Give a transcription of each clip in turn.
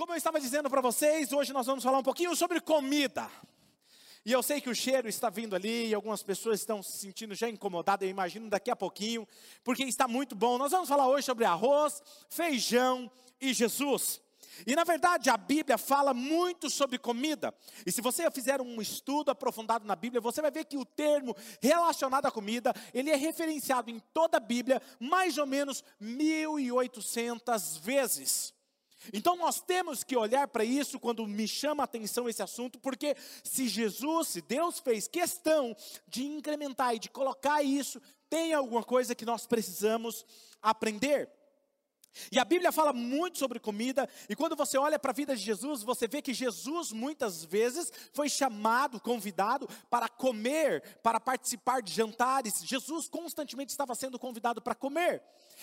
Como eu estava dizendo para vocês, hoje nós vamos falar um pouquinho sobre comida. E eu sei que o cheiro está vindo ali e algumas pessoas estão se sentindo já incomodadas, eu imagino daqui a pouquinho, porque está muito bom. Nós vamos falar hoje sobre arroz, feijão e Jesus. E na verdade a Bíblia fala muito sobre comida. E se você fizer um estudo aprofundado na Bíblia, você vai ver que o termo relacionado à comida, ele é referenciado em toda a Bíblia mais ou menos 1800 vezes. Então nós temos que olhar para isso quando me chama a atenção esse assunto, porque se Jesus, se Deus fez questão de incrementar e de colocar isso, tem alguma coisa que nós precisamos aprender. E a Bíblia fala muito sobre comida, e quando você olha para a vida de Jesus, você vê que Jesus muitas vezes foi chamado, convidado para comer, para participar de jantares. Jesus constantemente estava sendo convidado para comer.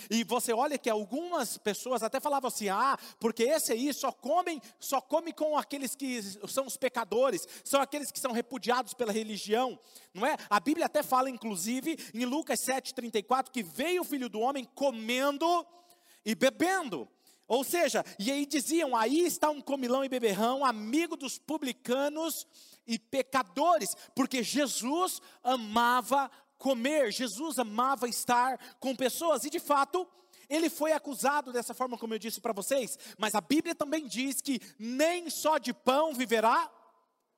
E você olha que algumas pessoas até falavam assim: "Ah, porque esse aí só comem, só come com aqueles que são os pecadores, são aqueles que são repudiados pela religião", não é? A Bíblia até fala inclusive em Lucas 7:34 que veio o filho do homem comendo e bebendo. Ou seja, e aí diziam: aí está um comilão e beberrão, amigo dos publicanos e pecadores, porque Jesus amava comer, Jesus amava estar com pessoas, e de fato, ele foi acusado dessa forma, como eu disse para vocês, mas a Bíblia também diz que nem só de pão viverá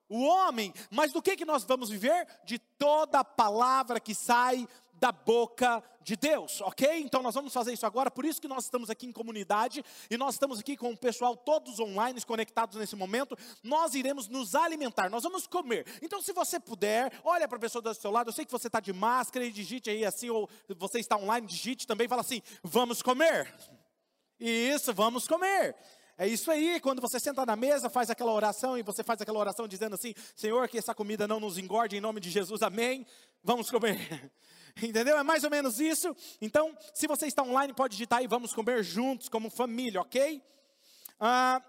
o homem, mas do que, que nós vamos viver? De toda palavra que sai da boca de Deus, ok? Então nós vamos fazer isso agora, por isso que nós estamos aqui em comunidade e nós estamos aqui com o pessoal todos online conectados nesse momento. Nós iremos nos alimentar, nós vamos comer. Então, se você puder, olha para a pessoa do seu lado. Eu sei que você está de máscara e digite aí assim, ou você está online, digite também, fala assim: vamos comer. Isso, vamos comer. É isso aí, quando você senta na mesa, faz aquela oração e você faz aquela oração dizendo assim: Senhor, que essa comida não nos engorde em nome de Jesus, amém. Vamos comer. Entendeu? É mais ou menos isso. Então, se você está online, pode digitar aí, vamos comer juntos, como família, ok? Ah,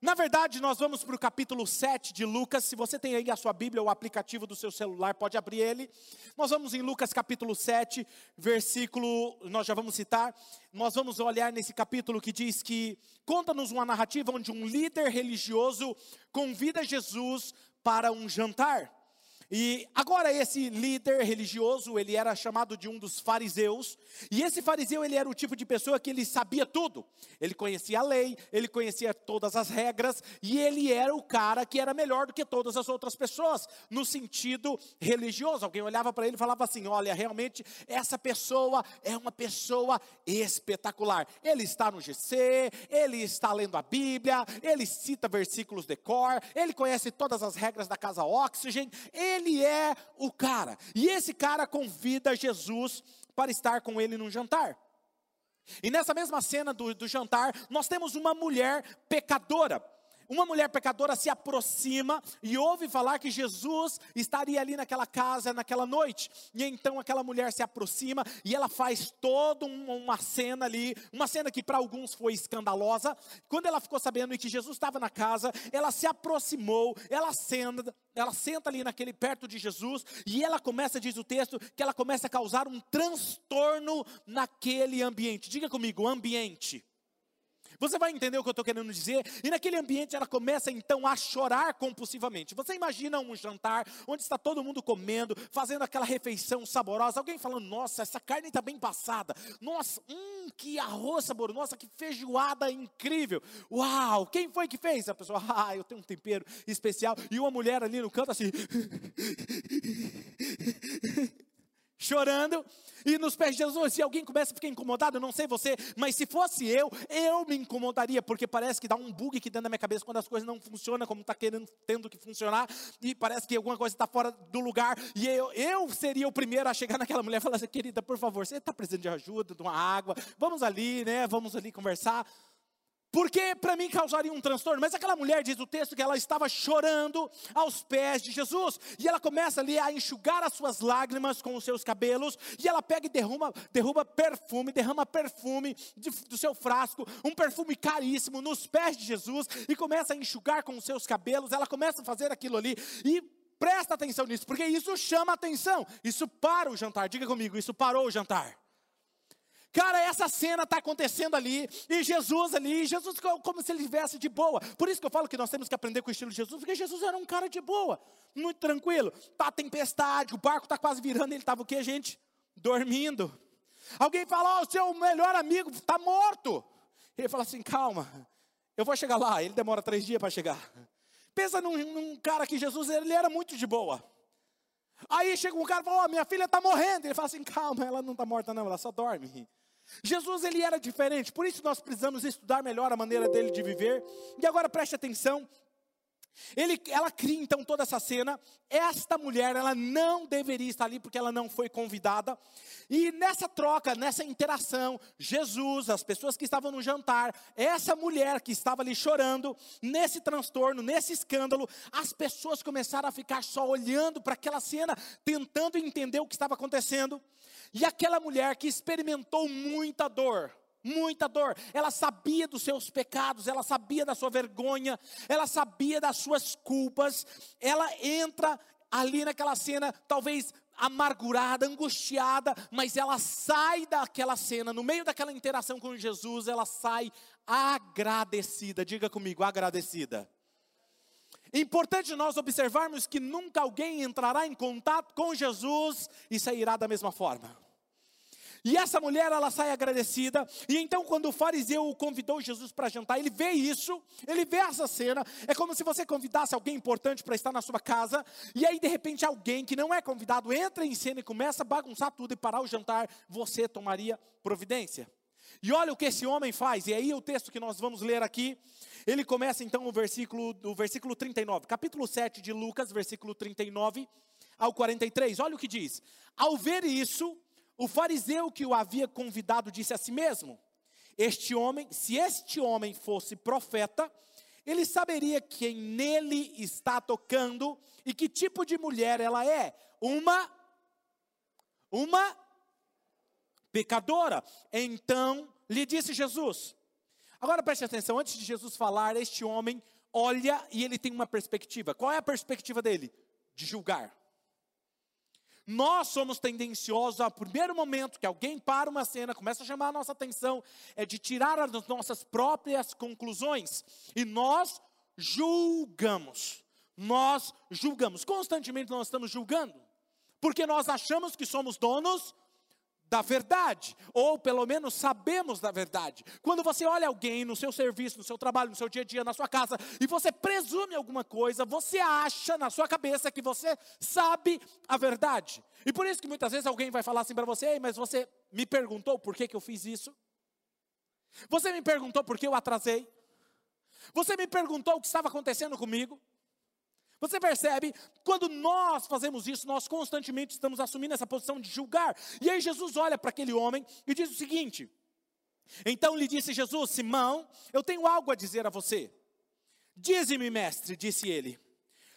na verdade, nós vamos para o capítulo 7 de Lucas. Se você tem aí a sua Bíblia ou o aplicativo do seu celular, pode abrir ele. Nós vamos em Lucas capítulo 7, versículo, nós já vamos citar. Nós vamos olhar nesse capítulo que diz que conta-nos uma narrativa onde um líder religioso convida Jesus para um jantar. E agora esse líder religioso, ele era chamado de um dos fariseus, e esse fariseu ele era o tipo de pessoa que ele sabia tudo. Ele conhecia a lei, ele conhecia todas as regras, e ele era o cara que era melhor do que todas as outras pessoas, no sentido religioso. Alguém olhava para ele e falava assim: "Olha, realmente essa pessoa é uma pessoa espetacular. Ele está no GC, ele está lendo a Bíblia, ele cita versículos de cor, ele conhece todas as regras da casa Oxygen, ele ele é o cara. E esse cara convida Jesus para estar com ele num jantar. E nessa mesma cena do, do jantar, nós temos uma mulher pecadora uma mulher pecadora se aproxima e ouve falar que Jesus estaria ali naquela casa naquela noite. E então aquela mulher se aproxima e ela faz toda uma cena ali, uma cena que para alguns foi escandalosa. Quando ela ficou sabendo que Jesus estava na casa, ela se aproximou, ela senta, ela senta ali naquele perto de Jesus e ela começa, diz o texto, que ela começa a causar um transtorno naquele ambiente. Diga comigo, ambiente. Você vai entender o que eu estou querendo dizer? E naquele ambiente ela começa então a chorar compulsivamente. Você imagina um jantar onde está todo mundo comendo, fazendo aquela refeição saborosa, alguém falando: Nossa, essa carne está bem passada. Nossa, hum, que arroz saboroso. Nossa, que feijoada incrível. Uau, quem foi que fez? A pessoa: Ah, eu tenho um tempero especial. E uma mulher ali no canto assim. chorando, e nos pés de Jesus, se alguém começa a ficar incomodado, eu não sei você, mas se fosse eu, eu me incomodaria, porque parece que dá um bug aqui dentro da minha cabeça quando as coisas não funcionam como está querendo, tendo que funcionar, e parece que alguma coisa está fora do lugar, e eu, eu seria o primeiro a chegar naquela mulher e falar assim, querida, por favor, você está precisando de ajuda, de uma água, vamos ali, né, vamos ali conversar, porque para mim causaria um transtorno. Mas aquela mulher diz o texto que ela estava chorando aos pés de Jesus, e ela começa ali a enxugar as suas lágrimas com os seus cabelos, e ela pega e derruba, derruba perfume, derrama perfume de, do seu frasco, um perfume caríssimo nos pés de Jesus, e começa a enxugar com os seus cabelos. Ela começa a fazer aquilo ali, e presta atenção nisso, porque isso chama atenção. Isso para o jantar. Diga comigo, isso parou o jantar. Cara, essa cena está acontecendo ali, e Jesus ali, e Jesus como se ele estivesse de boa. Por isso que eu falo que nós temos que aprender com o estilo de Jesus, porque Jesus era um cara de boa, muito tranquilo. Tá tempestade, o barco está quase virando, ele estava o que, gente? Dormindo. Alguém fala, ó, oh, o seu melhor amigo está morto. Ele fala assim, calma, eu vou chegar lá. Ele demora três dias para chegar. Pensa num, num, cara que Jesus, ele era muito de boa. Aí chega um cara e fala, oh, minha filha está morrendo. Ele fala assim, calma, ela não está morta não, ela só dorme. Jesus, ele era diferente, por isso nós precisamos estudar melhor a maneira dele de viver. E agora preste atenção, ele, ela cria então toda essa cena. Esta mulher, ela não deveria estar ali porque ela não foi convidada. E nessa troca, nessa interação, Jesus, as pessoas que estavam no jantar, essa mulher que estava ali chorando, nesse transtorno, nesse escândalo, as pessoas começaram a ficar só olhando para aquela cena, tentando entender o que estava acontecendo. E aquela mulher que experimentou muita dor, muita dor. Ela sabia dos seus pecados, ela sabia da sua vergonha, ela sabia das suas culpas. Ela entra ali naquela cena, talvez amargurada, angustiada, mas ela sai daquela cena, no meio daquela interação com Jesus, ela sai agradecida. Diga comigo, agradecida. Importante nós observarmos que nunca alguém entrará em contato com Jesus e sairá da mesma forma. E essa mulher, ela sai agradecida. E então, quando o fariseu convidou Jesus para jantar, ele vê isso, ele vê essa cena. É como se você convidasse alguém importante para estar na sua casa. E aí, de repente, alguém que não é convidado entra em cena e começa a bagunçar tudo e parar o jantar. Você tomaria providência. E olha o que esse homem faz. E aí, o texto que nós vamos ler aqui. Ele começa então o versículo, o versículo 39, capítulo 7 de Lucas, versículo 39 ao 43. Olha o que diz: Ao ver isso, o fariseu que o havia convidado disse a si mesmo: Este homem, se este homem fosse profeta, ele saberia quem nele está tocando e que tipo de mulher ela é. Uma uma pecadora. Então lhe disse Jesus. Agora preste atenção, antes de Jesus falar, este homem olha e ele tem uma perspectiva. Qual é a perspectiva dele? De julgar. Nós somos tendenciosos ao primeiro momento que alguém para uma cena, começa a chamar a nossa atenção, é de tirar as nossas próprias conclusões. E nós julgamos. Nós julgamos. Constantemente nós estamos julgando. Porque nós achamos que somos donos da verdade, ou pelo menos sabemos da verdade. Quando você olha alguém no seu serviço, no seu trabalho, no seu dia a dia, na sua casa, e você presume alguma coisa, você acha na sua cabeça que você sabe a verdade. E por isso que muitas vezes alguém vai falar assim para você, mas você me perguntou por que, que eu fiz isso? Você me perguntou por que eu atrasei? Você me perguntou o que estava acontecendo comigo? Você percebe? Quando nós fazemos isso, nós constantemente estamos assumindo essa posição de julgar. E aí Jesus olha para aquele homem e diz o seguinte: Então lhe disse Jesus: Simão, eu tenho algo a dizer a você. Dize-me, mestre, disse ele.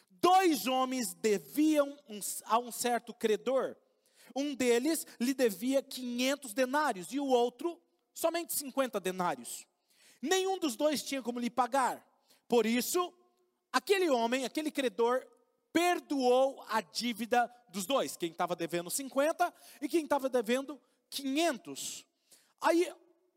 Dois homens deviam a um certo credor. Um deles lhe devia 500 denários e o outro somente 50 denários. Nenhum dos dois tinha como lhe pagar. Por isso, aquele homem, aquele credor, perdoou a dívida dos dois, quem estava devendo 50 e quem estava devendo 500. Aí,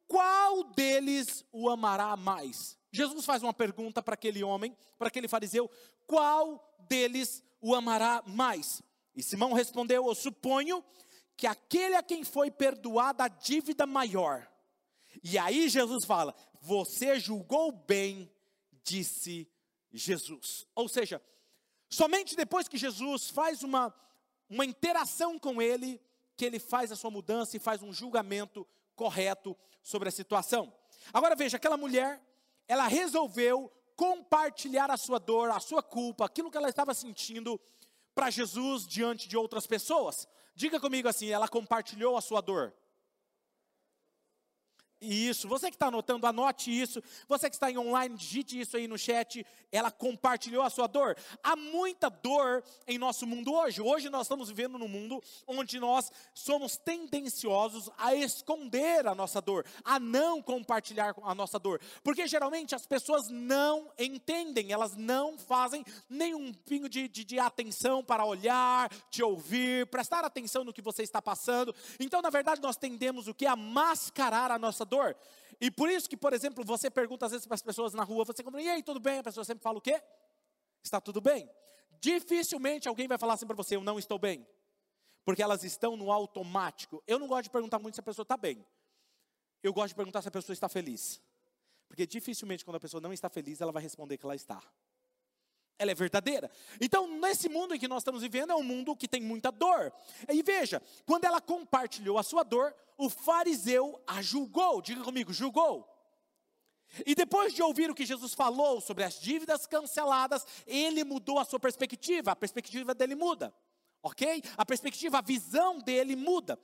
qual deles o amará mais? Jesus faz uma pergunta para aquele homem, para aquele fariseu: qual deles o amará mais? E Simão respondeu: Eu suponho que aquele a quem foi perdoada a dívida maior. E aí Jesus fala: Você julgou bem, disse Jesus. Ou seja, somente depois que Jesus faz uma, uma interação com ele, que ele faz a sua mudança e faz um julgamento correto sobre a situação. Agora veja, aquela mulher, ela resolveu compartilhar a sua dor, a sua culpa, aquilo que ela estava sentindo para Jesus diante de outras pessoas. Diga comigo assim, ela compartilhou a sua dor. Isso, você que está anotando, anote isso. Você que está em online, digite isso aí no chat. Ela compartilhou a sua dor. Há muita dor em nosso mundo hoje. Hoje nós estamos vivendo num mundo onde nós somos tendenciosos a esconder a nossa dor, a não compartilhar a nossa dor. Porque geralmente as pessoas não entendem, elas não fazem nenhum pingo de, de, de atenção para olhar, te ouvir, prestar atenção no que você está passando. Então, na verdade, nós tendemos o que? A mascarar a nossa dor dor. E por isso que, por exemplo, você pergunta às vezes para as pessoas na rua, você comenta, e aí, tudo bem? A pessoa sempre fala o quê? Está tudo bem. Dificilmente alguém vai falar assim para você, eu não estou bem. Porque elas estão no automático. Eu não gosto de perguntar muito se a pessoa está bem. Eu gosto de perguntar se a pessoa está feliz. Porque dificilmente quando a pessoa não está feliz, ela vai responder que ela está ela é verdadeira. Então, nesse mundo em que nós estamos vivendo, é um mundo que tem muita dor. E veja, quando ela compartilhou a sua dor, o fariseu a julgou. Diga comigo, julgou. E depois de ouvir o que Jesus falou sobre as dívidas canceladas, ele mudou a sua perspectiva, a perspectiva dele muda, ok? A perspectiva, a visão dele muda.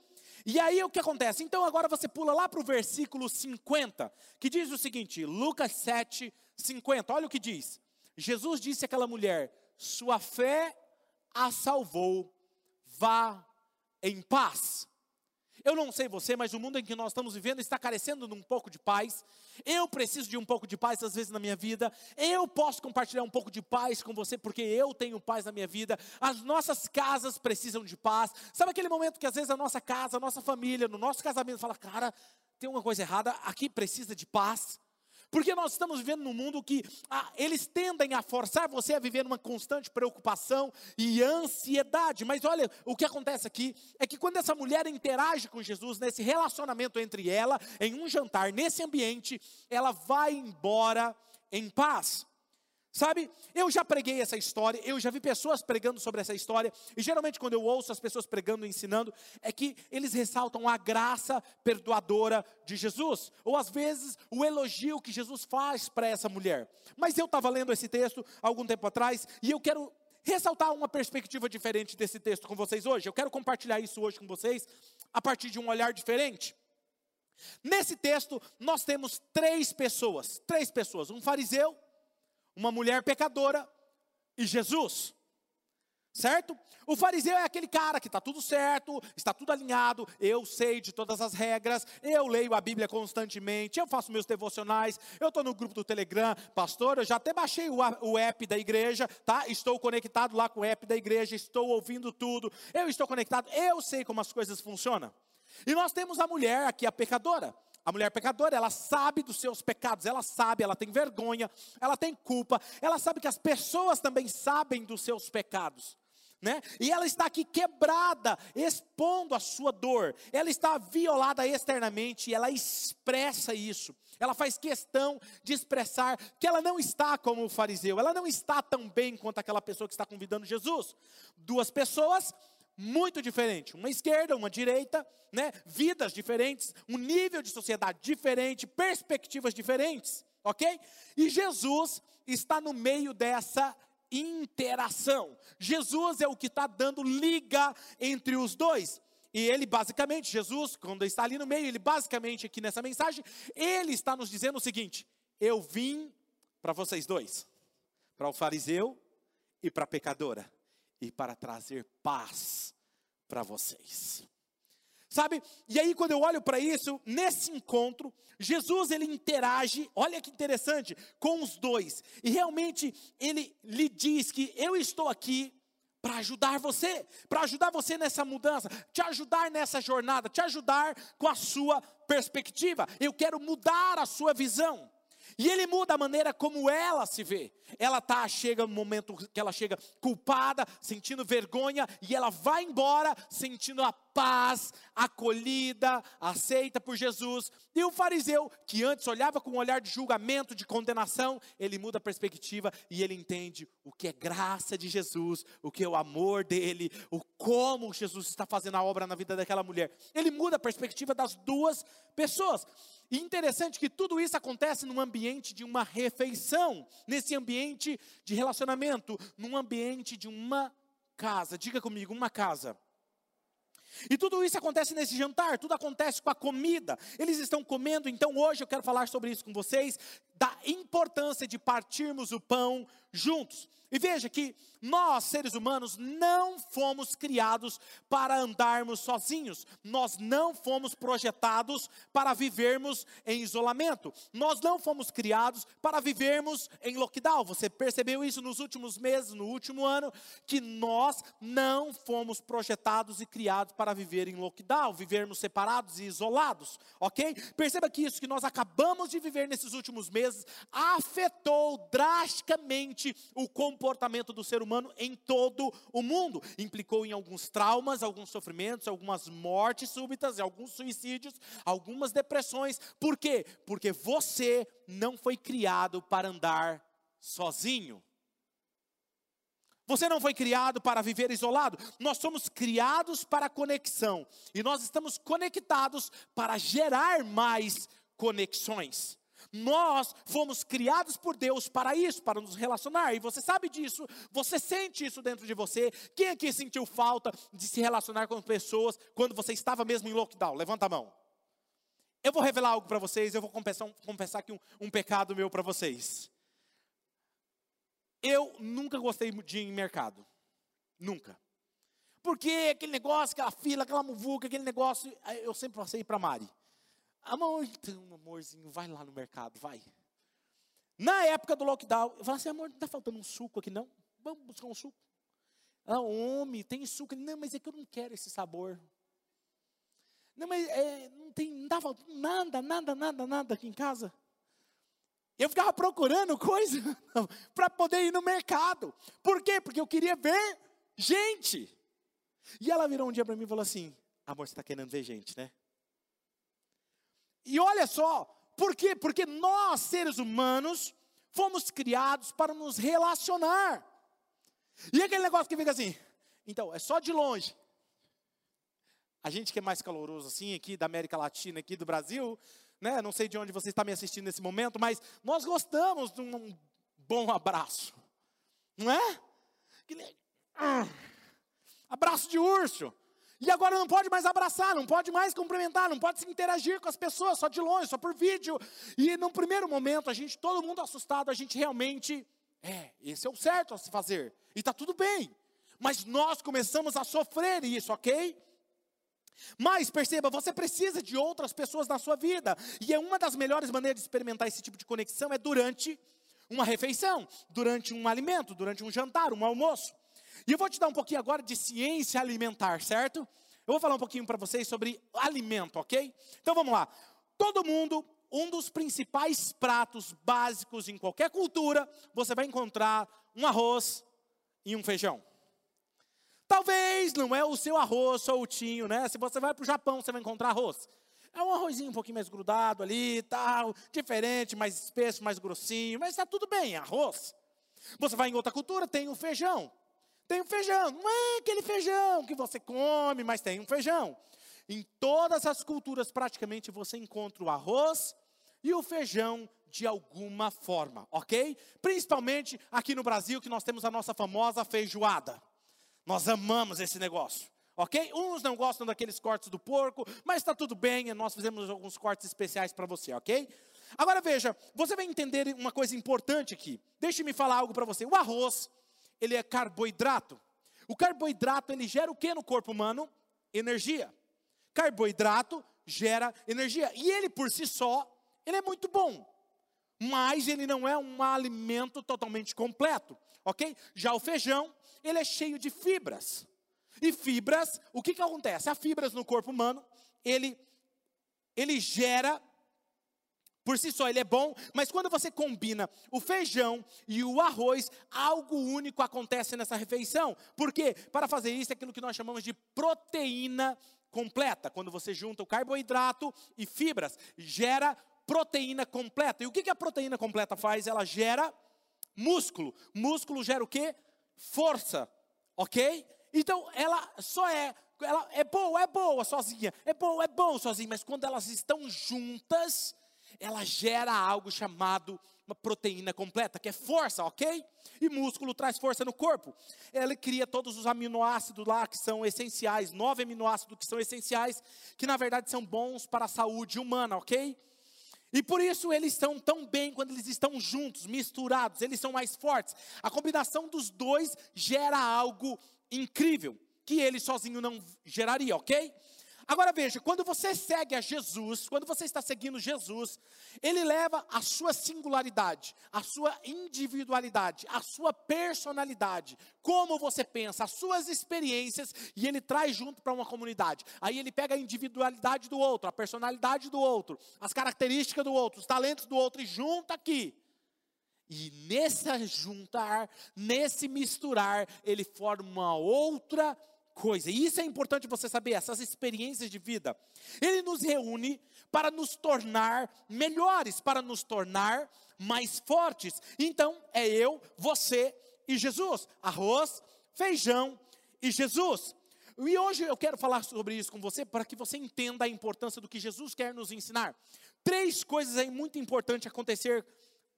E aí o que acontece? Então agora você pula lá para o versículo 50, que diz o seguinte, Lucas 7, 50, olha o que diz. Jesus disse àquela mulher: Sua fé a salvou, vá em paz. Eu não sei você, mas o mundo em que nós estamos vivendo está carecendo de um pouco de paz. Eu preciso de um pouco de paz às vezes na minha vida. Eu posso compartilhar um pouco de paz com você porque eu tenho paz na minha vida. As nossas casas precisam de paz. Sabe aquele momento que às vezes a nossa casa, a nossa família, no nosso casamento fala: "Cara, tem uma coisa errada, aqui precisa de paz". Porque nós estamos vivendo num mundo que ah, eles tendem a forçar você a viver numa constante preocupação e ansiedade. Mas olha, o que acontece aqui é que quando essa mulher interage com Jesus, nesse relacionamento entre ela, em um jantar, nesse ambiente, ela vai embora em paz. Sabe, eu já preguei essa história, eu já vi pessoas pregando sobre essa história, e geralmente quando eu ouço as pessoas pregando e ensinando, é que eles ressaltam a graça perdoadora de Jesus, ou às vezes o elogio que Jesus faz para essa mulher. Mas eu estava lendo esse texto algum tempo atrás, e eu quero ressaltar uma perspectiva diferente desse texto com vocês hoje. Eu quero compartilhar isso hoje com vocês a partir de um olhar diferente. Nesse texto, nós temos três pessoas, três pessoas, um fariseu, uma mulher pecadora e Jesus. Certo? O fariseu é aquele cara que está tudo certo, está tudo alinhado, eu sei de todas as regras, eu leio a Bíblia constantemente, eu faço meus devocionais, eu estou no grupo do Telegram, pastor, eu já até baixei o, o app da igreja, tá? Estou conectado lá com o app da igreja, estou ouvindo tudo, eu estou conectado, eu sei como as coisas funcionam. E nós temos a mulher aqui, a pecadora. A mulher pecadora, ela sabe dos seus pecados, ela sabe, ela tem vergonha, ela tem culpa, ela sabe que as pessoas também sabem dos seus pecados. Né? E ela está aqui quebrada, expondo a sua dor. Ela está violada externamente e ela expressa isso. Ela faz questão de expressar que ela não está como o fariseu, ela não está tão bem quanto aquela pessoa que está convidando Jesus. Duas pessoas muito diferente, uma esquerda, uma direita, né? Vidas diferentes, um nível de sociedade diferente, perspectivas diferentes, ok? E Jesus está no meio dessa interação. Jesus é o que está dando liga entre os dois. E ele basicamente, Jesus, quando está ali no meio, ele basicamente aqui nessa mensagem, ele está nos dizendo o seguinte: eu vim para vocês dois, para o fariseu e para a pecadora e para trazer paz para vocês. Sabe? E aí quando eu olho para isso, nesse encontro, Jesus ele interage, olha que interessante, com os dois. E realmente ele lhe diz que eu estou aqui para ajudar você, para ajudar você nessa mudança, te ajudar nessa jornada, te ajudar com a sua perspectiva. Eu quero mudar a sua visão. E ele muda a maneira como ela se vê. Ela tá chega no momento que ela chega culpada, sentindo vergonha e ela vai embora sentindo a paz, acolhida, aceita por Jesus. E o fariseu, que antes olhava com um olhar de julgamento, de condenação, ele muda a perspectiva e ele entende o que é graça de Jesus, o que é o amor dele, o como Jesus está fazendo a obra na vida daquela mulher. Ele muda a perspectiva das duas pessoas. E interessante que tudo isso acontece num ambiente de uma refeição, nesse ambiente de relacionamento, num ambiente de uma casa. Diga comigo, uma casa. E tudo isso acontece nesse jantar, tudo acontece com a comida. Eles estão comendo, então hoje eu quero falar sobre isso com vocês, da importância de partirmos o pão juntos. E veja que nós, seres humanos, não fomos criados para andarmos sozinhos. Nós não fomos projetados para vivermos em isolamento. Nós não fomos criados para vivermos em lockdown. Você percebeu isso nos últimos meses, no último ano, que nós não fomos projetados e criados para viver em lockdown, vivermos separados e isolados, ok? Perceba que isso que nós acabamos de viver nesses últimos meses afetou drasticamente o comportamento do ser humano em todo o mundo. Implicou em alguns traumas, alguns sofrimentos, algumas mortes súbitas, alguns suicídios, algumas depressões. Por quê? Porque você não foi criado para andar sozinho. Você não foi criado para viver isolado. Nós somos criados para conexão. E nós estamos conectados para gerar mais conexões. Nós fomos criados por Deus para isso, para nos relacionar. E você sabe disso, você sente isso dentro de você. Quem aqui sentiu falta de se relacionar com pessoas quando você estava mesmo em lockdown? Levanta a mão. Eu vou revelar algo para vocês, eu vou confessar, confessar aqui um, um pecado meu para vocês. Eu nunca gostei de ir em mercado. Nunca. Porque aquele negócio, aquela fila, aquela muvuca, aquele negócio, eu sempre passei para Mari. Amor, então, amorzinho, vai lá no mercado, vai. Na época do lockdown, eu falei assim, amor, não está faltando um suco aqui não? Vamos buscar um suco. Ah, homem, tem suco. Não, mas é que eu não quero esse sabor. Não, mas é, não tem, não está faltando nada, nada, nada, nada aqui em casa. Eu ficava procurando coisa para poder ir no mercado. Por quê? Porque eu queria ver gente. E ela virou um dia para mim e falou assim: Amor, você está querendo ver gente, né? E olha só, por quê? Porque nós, seres humanos, fomos criados para nos relacionar. E aquele negócio que fica assim, então, é só de longe. A gente que é mais caloroso assim, aqui da América Latina, aqui do Brasil, né? Não sei de onde você está me assistindo nesse momento, mas nós gostamos de um bom abraço. Não é? Ah, abraço de urso. E agora não pode mais abraçar, não pode mais cumprimentar, não pode se interagir com as pessoas, só de longe, só por vídeo. E num primeiro momento, a gente, todo mundo assustado, a gente realmente, é, esse é o certo a se fazer. E está tudo bem. Mas nós começamos a sofrer isso, ok? Mas perceba, você precisa de outras pessoas na sua vida. E é uma das melhores maneiras de experimentar esse tipo de conexão é durante uma refeição, durante um alimento, durante um jantar, um almoço. E eu vou te dar um pouquinho agora de ciência alimentar, certo? Eu vou falar um pouquinho para vocês sobre alimento, ok? Então vamos lá. Todo mundo, um dos principais pratos básicos em qualquer cultura, você vai encontrar um arroz e um feijão. Talvez não é o seu arroz soltinho, né? Se você vai para o Japão, você vai encontrar arroz. É um arrozinho um pouquinho mais grudado ali, tal, diferente, mais espesso, mais grossinho, mas está tudo bem, arroz. Você vai em outra cultura, tem o feijão. Tem um feijão, não é aquele feijão que você come, mas tem um feijão. Em todas as culturas, praticamente, você encontra o arroz e o feijão de alguma forma, ok? Principalmente aqui no Brasil, que nós temos a nossa famosa feijoada. Nós amamos esse negócio, ok? Uns não gostam daqueles cortes do porco, mas está tudo bem, nós fizemos alguns cortes especiais para você, ok? Agora veja, você vai entender uma coisa importante aqui. Deixe-me falar algo para você. O arroz ele é carboidrato. O carboidrato, ele gera o que no corpo humano? Energia. Carboidrato gera energia. E ele por si só, ele é muito bom. Mas ele não é um alimento totalmente completo, ok? Já o feijão, ele é cheio de fibras. E fibras, o que, que acontece? As fibras no corpo humano, ele, ele gera por si só ele é bom, mas quando você combina o feijão e o arroz, algo único acontece nessa refeição. Por quê? Para fazer isso é aquilo que nós chamamos de proteína completa. Quando você junta o carboidrato e fibras, gera proteína completa. E o que a proteína completa faz? Ela gera músculo. Músculo gera o quê? Força. Ok? Então ela só é ela é boa, é boa sozinha, é boa, é bom sozinha, mas quando elas estão juntas, ela gera algo chamado uma proteína completa, que é força, ok? E músculo traz força no corpo. Ele cria todos os aminoácidos lá que são essenciais, nove aminoácidos que são essenciais, que na verdade são bons para a saúde humana, ok? E por isso eles estão tão bem quando eles estão juntos, misturados, eles são mais fortes. A combinação dos dois gera algo incrível, que ele sozinho não geraria, ok? Agora veja, quando você segue a Jesus, quando você está seguindo Jesus, ele leva a sua singularidade, a sua individualidade, a sua personalidade, como você pensa, as suas experiências, e ele traz junto para uma comunidade. Aí ele pega a individualidade do outro, a personalidade do outro, as características do outro, os talentos do outro e junta aqui. E nesse juntar, nesse misturar, ele forma uma outra coisa. E isso é importante você saber, essas experiências de vida. Ele nos reúne para nos tornar melhores, para nos tornar mais fortes. Então, é eu, você e Jesus. Arroz, feijão e Jesus. E hoje eu quero falar sobre isso com você para que você entenda a importância do que Jesus quer nos ensinar. Três coisas aí muito importantes acontecer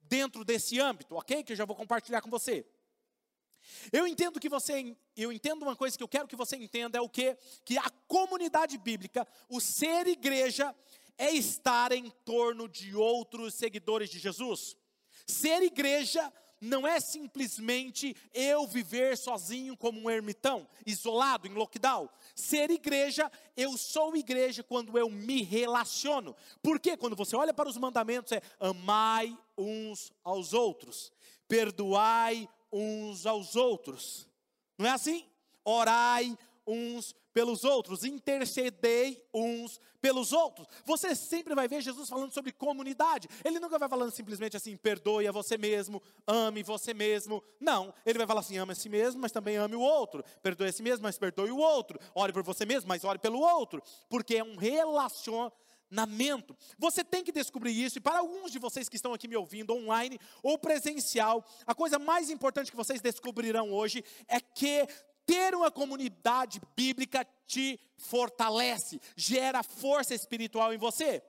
dentro desse âmbito, ok? Que eu já vou compartilhar com você. Eu entendo que você, eu entendo uma coisa que eu quero que você entenda é o que que a comunidade bíblica, o ser igreja é estar em torno de outros seguidores de Jesus. Ser igreja não é simplesmente eu viver sozinho como um ermitão, isolado, em lockdown. Ser igreja, eu sou igreja quando eu me relaciono. Porque quando você olha para os mandamentos é amai uns aos outros, perdoai uns aos outros. Não é assim? Orai uns pelos outros, intercedei uns pelos outros. Você sempre vai ver Jesus falando sobre comunidade. Ele nunca vai falando simplesmente assim, perdoe a você mesmo, ame você mesmo. Não, ele vai falar assim, ame a si mesmo, mas também ame o outro. Perdoe a si mesmo, mas perdoe o outro. Ore por você mesmo, mas ore pelo outro. Porque é um relacionamento relacionamento. Você tem que descobrir isso, e para alguns de vocês que estão aqui me ouvindo, online ou presencial, a coisa mais importante que vocês descobrirão hoje é que ter uma comunidade bíblica te fortalece, gera força espiritual em você.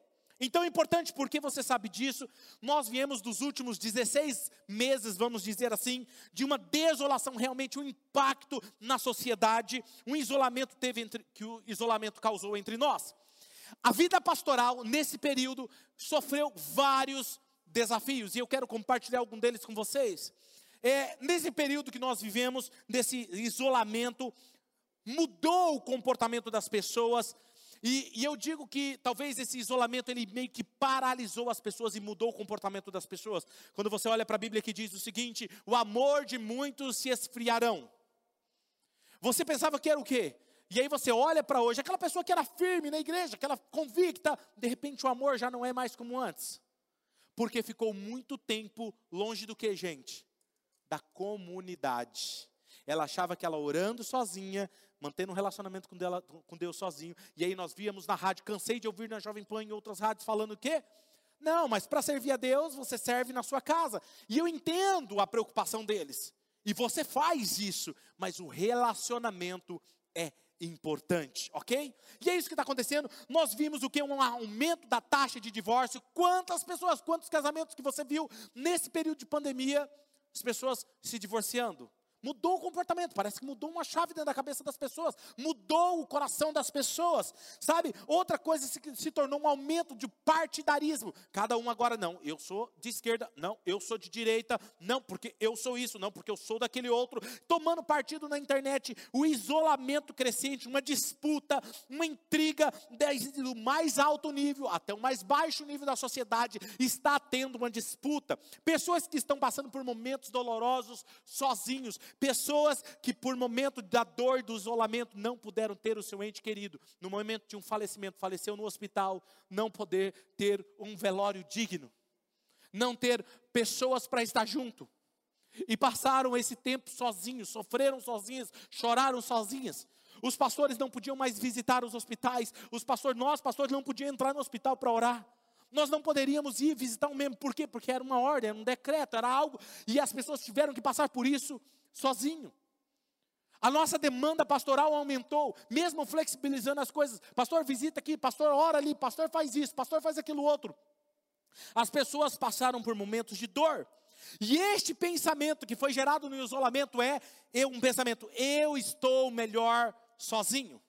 Então é importante porque você sabe disso. Nós viemos dos últimos 16 meses, vamos dizer assim, de uma desolação, realmente um impacto na sociedade, um isolamento teve entre, que o isolamento causou entre nós. A vida pastoral, nesse período, sofreu vários desafios, e eu quero compartilhar algum deles com vocês. É, nesse período que nós vivemos, desse isolamento, mudou o comportamento das pessoas, e, e, eu digo que talvez esse isolamento ele meio que paralisou as pessoas e mudou o comportamento das pessoas. Quando você olha para a Bíblia que diz o seguinte: o amor de muitos se esfriarão. Você pensava que era o quê? E aí você olha para hoje, aquela pessoa que era firme na igreja, aquela convicta, de repente o amor já não é mais como antes. Porque ficou muito tempo longe do que, gente? Da comunidade. Ela achava que ela orando sozinha, mantendo um relacionamento com, dela, com Deus sozinho. E aí nós víamos na rádio, cansei de ouvir na Jovem Pan e outras rádios falando o quê? Não, mas para servir a Deus, você serve na sua casa. E eu entendo a preocupação deles. E você faz isso, mas o relacionamento é importante, ok? E é isso que está acontecendo. Nós vimos o que? Um aumento da taxa de divórcio. Quantas pessoas, quantos casamentos que você viu nesse período de pandemia, as pessoas se divorciando? Mudou o comportamento, parece que mudou uma chave dentro da cabeça das pessoas, mudou o coração das pessoas, sabe? Outra coisa se, se tornou um aumento de partidarismo. Cada um agora, não, eu sou de esquerda, não, eu sou de direita, não, porque eu sou isso, não, porque eu sou daquele outro. Tomando partido na internet, o isolamento crescente, uma disputa, uma intriga, desde o mais alto nível até o mais baixo nível da sociedade, está tendo uma disputa. Pessoas que estão passando por momentos dolorosos sozinhos, Pessoas que, por momento da dor do isolamento, não puderam ter o seu ente querido. No momento de um falecimento, faleceu no hospital, não poder ter um velório digno. Não ter pessoas para estar junto. E passaram esse tempo sozinhos, sofreram sozinhas, choraram sozinhas. Os pastores não podiam mais visitar os hospitais. Os pastores, nós pastores não podíamos entrar no hospital para orar nós não poderíamos ir visitar um membro. Por quê? Porque era uma ordem, era um decreto, era algo, e as pessoas tiveram que passar por isso sozinho. A nossa demanda pastoral aumentou, mesmo flexibilizando as coisas. Pastor, visita aqui, pastor, ora ali, pastor, faz isso, pastor, faz aquilo outro. As pessoas passaram por momentos de dor. E este pensamento que foi gerado no isolamento é um pensamento: eu estou melhor sozinho.